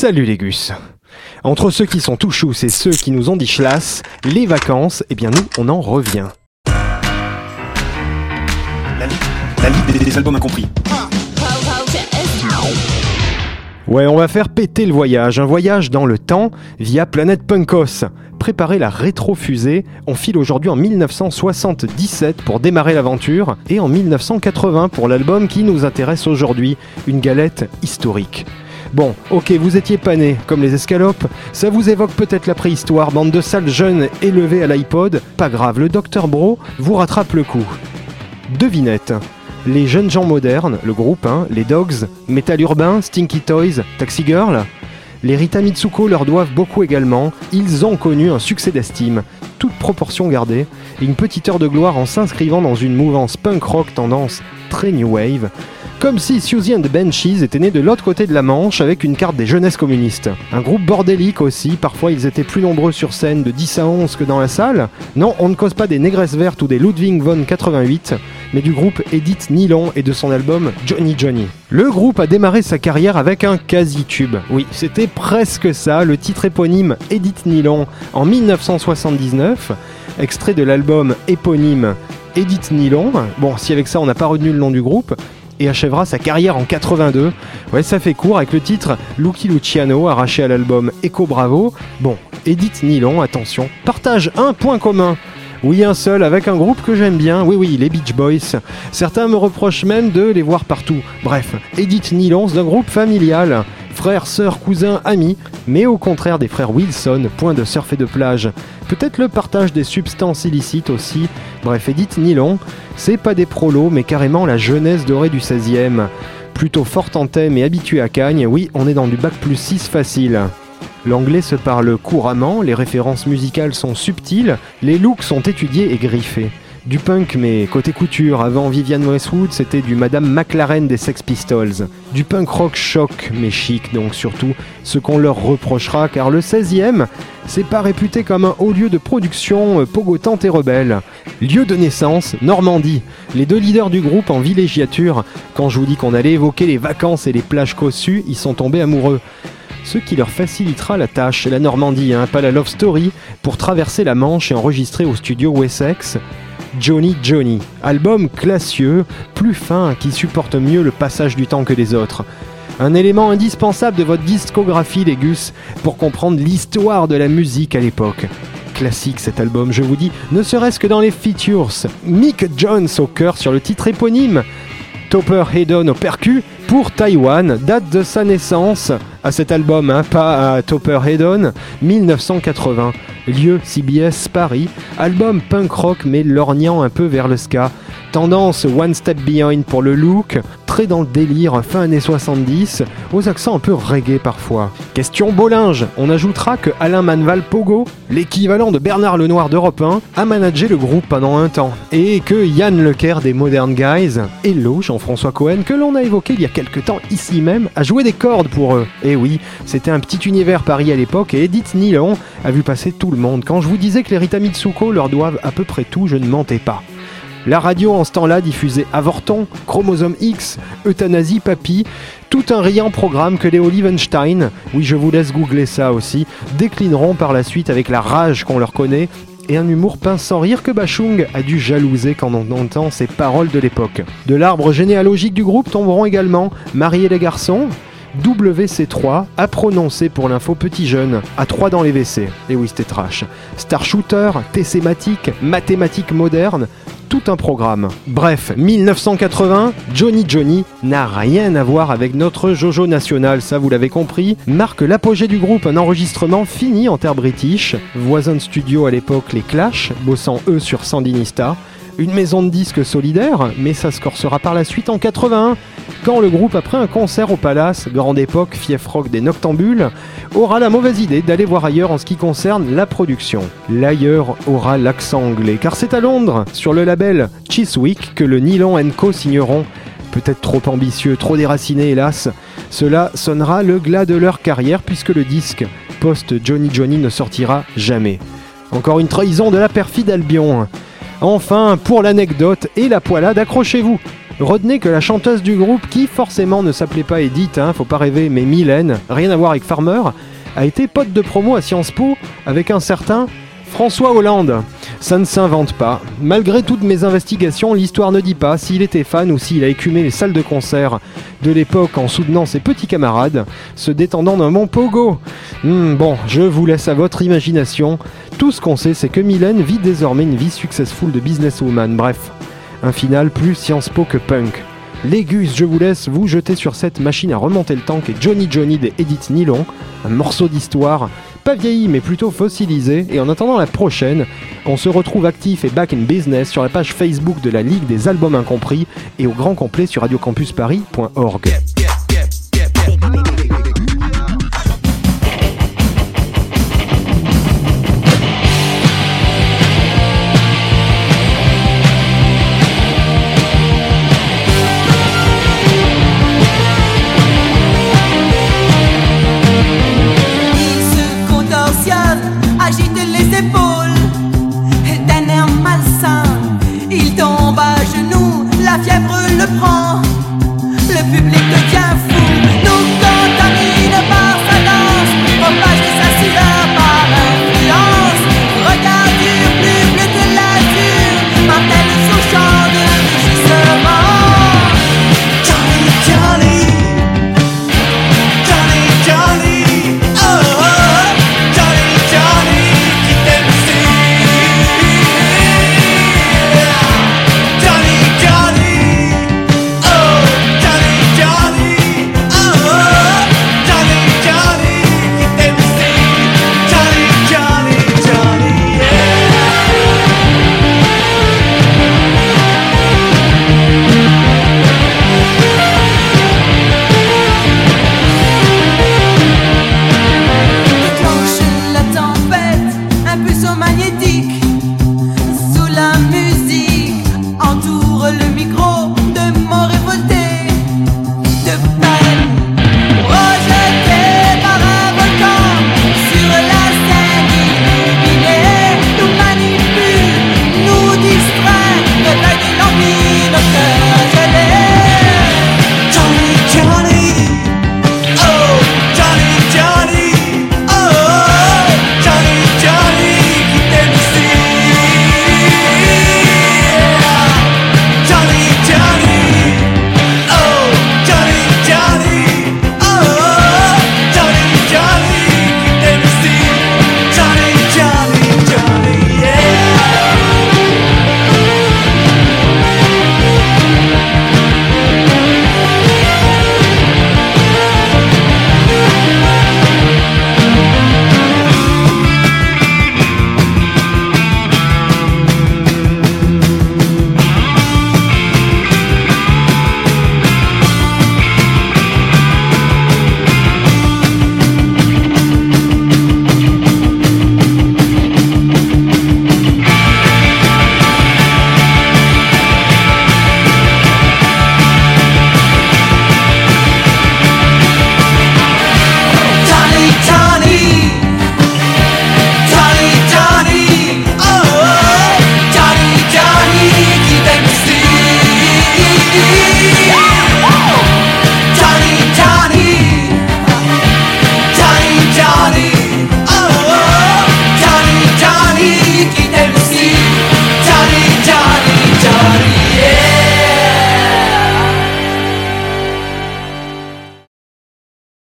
Salut les gus Entre ceux qui sont tout chous et ceux qui nous ont dit chlasse, les vacances, eh bien nous, on en revient. La, li- la liste des, des albums incompris. Ouais, on va faire péter le voyage, un voyage dans le temps via Planète Punkos. Préparer la rétro-fusée, on file aujourd'hui en 1977 pour démarrer l'aventure et en 1980 pour l'album qui nous intéresse aujourd'hui, une galette historique. Bon, ok, vous étiez pas nés, comme les escalopes, ça vous évoque peut-être la préhistoire, bande de sales jeunes élevés à l'iPod, pas grave, le Dr Bro vous rattrape le coup. Devinette. Les jeunes gens modernes, le groupe, hein, les Dogs, Metal Urbain, Stinky Toys, Taxi Girl. Les Rita Mitsuko leur doivent beaucoup également. Ils ont connu un succès d'estime, toute proportion gardée, une petite heure de gloire en s'inscrivant dans une mouvance punk rock tendance très new wave. Comme si Susie and the Banshees étaient nés de l'autre côté de la Manche avec une carte des jeunesses communistes. Un groupe bordélique aussi, parfois ils étaient plus nombreux sur scène de 10 à 11 que dans la salle. Non, on ne cause pas des négresses vertes ou des Ludwig von 88, mais du groupe Edith Nylon et de son album Johnny Johnny. Le groupe a démarré sa carrière avec un quasi-tube. Oui, c'était presque ça, le titre éponyme Edith Nylon en 1979, extrait de l'album éponyme Edith Nylon. Bon, si avec ça on n'a pas retenu le nom du groupe, et achèvera sa carrière en 82. Ouais, ça fait court avec le titre Lucky Luciano, arraché à l'album Echo Bravo. Bon, Edith Nylon, attention, partage un point commun. Oui, un seul, avec un groupe que j'aime bien, oui oui, les Beach Boys. Certains me reprochent même de les voir partout. Bref, Edith Nylon, c'est un groupe familial. Frères, sœurs, cousins, amis, mais au contraire des frères Wilson, point de surf et de plage. Peut-être le partage des substances illicites aussi. Bref, Edith Nylon, c'est pas des prolos, mais carrément la jeunesse dorée du 16e. Plutôt forte en thème et habituée à Cagne, oui, on est dans du bac plus 6 facile. L'anglais se parle couramment, les références musicales sont subtiles, les looks sont étudiés et griffés. Du punk, mais côté couture, avant Vivienne Westwood, c'était du Madame McLaren des Sex Pistols. Du punk rock choc, mais chic donc surtout, ce qu'on leur reprochera, car le 16e, c'est pas réputé comme un haut lieu de production euh, pogotante et rebelle. Lieu de naissance, Normandie. Les deux leaders du groupe en villégiature, quand je vous dis qu'on allait évoquer les vacances et les plages cossues, ils sont tombés amoureux ce qui leur facilitera la tâche, la Normandie, hein, pas la love story, pour traverser la Manche et enregistrer au studio Wessex Johnny Johnny, album classieux, plus fin, qui supporte mieux le passage du temps que les autres. Un élément indispensable de votre discographie, les Gus, pour comprendre l'histoire de la musique à l'époque. Classique cet album, je vous dis, ne serait-ce que dans les features. Mick Jones au cœur sur le titre éponyme, Topper Haydon au percu pour Taïwan, date de sa naissance à cet album, hein, pas à Topper Haydon, 1980. Lieu CBS Paris, album punk rock mais lorgnant un peu vers le ska. Tendance One Step Behind pour le look, très dans le délire fin années 70, aux accents un peu reggae parfois. Question Bollinge, on ajoutera que Alain Manval Pogo, l'équivalent de Bernard Lenoir d'Europe 1, a managé le groupe pendant un temps. Et que Yann Lequer des Modern Guys, Hello Jean-François Cohen, que l'on a évoqué il y a quelques temps ici même, a joué des cordes pour eux. Et oui, c'était un petit univers Paris à l'époque et Edith Nylon a vu passer tout le Quand je vous disais que les Rita Mitsuko leur doivent à peu près tout, je ne mentais pas. La radio en ce temps-là diffusait Avorton, Chromosome X, Euthanasie, Papy, tout un riant programme que les Olivenstein, oui je vous laisse googler ça aussi, déclineront par la suite avec la rage qu'on leur connaît et un humour pince sans rire que Bachung a dû jalouser quand on entend ces paroles de l'époque. De l'arbre généalogique du groupe tomberont également Marier les garçons, WC3 a prononcé pour l'info petit jeune, à 3 dans les WC. Et oui, c'était trash. Star Shooter, TC-matique, mathématiques modernes, tout un programme. Bref, 1980, Johnny Johnny n'a rien à voir avec notre Jojo national, ça vous l'avez compris, marque l'apogée du groupe, un enregistrement fini en terre british, voisin de studio à l'époque les Clash, bossant eux sur Sandinista, une maison de disques solidaire, mais ça se corsera par la suite en 81, quand le groupe, après un concert au Palace, grande époque, fief rock des Noctambules, aura la mauvaise idée d'aller voir ailleurs en ce qui concerne la production. L'ailleurs aura l'accent anglais, car c'est à Londres, sur le label Chiswick, que le Nylon Co signeront. Peut-être trop ambitieux, trop déraciné, hélas. Cela sonnera le glas de leur carrière, puisque le disque post Johnny Johnny ne sortira jamais. Encore une trahison de la perfide Albion. Enfin, pour l'anecdote et la poilade, accrochez-vous. Retenez que la chanteuse du groupe, qui forcément ne s'appelait pas Edith, hein, faut pas rêver, mais Mylène, rien à voir avec Farmer, a été pote de promo à Sciences Po avec un certain François Hollande. Ça ne s'invente pas. Malgré toutes mes investigations, l'histoire ne dit pas s'il était fan ou s'il a écumé les salles de concert de l'époque en soutenant ses petits camarades, se détendant d'un bon pogo. Hmm, bon, je vous laisse à votre imagination. Tout ce qu'on sait, c'est que Mylène vit désormais une vie successful de businesswoman. Bref, un final plus Sciences Po que punk. Légus, je vous laisse vous jeter sur cette machine à remonter le temps qu'est Johnny Johnny des Edith Nylon, un morceau d'histoire, pas vieilli mais plutôt fossilisé, et en attendant la prochaine, on se retrouve actif et back in business sur la page Facebook de la Ligue des Albums Incompris et au grand complet sur radiocampusparis.org.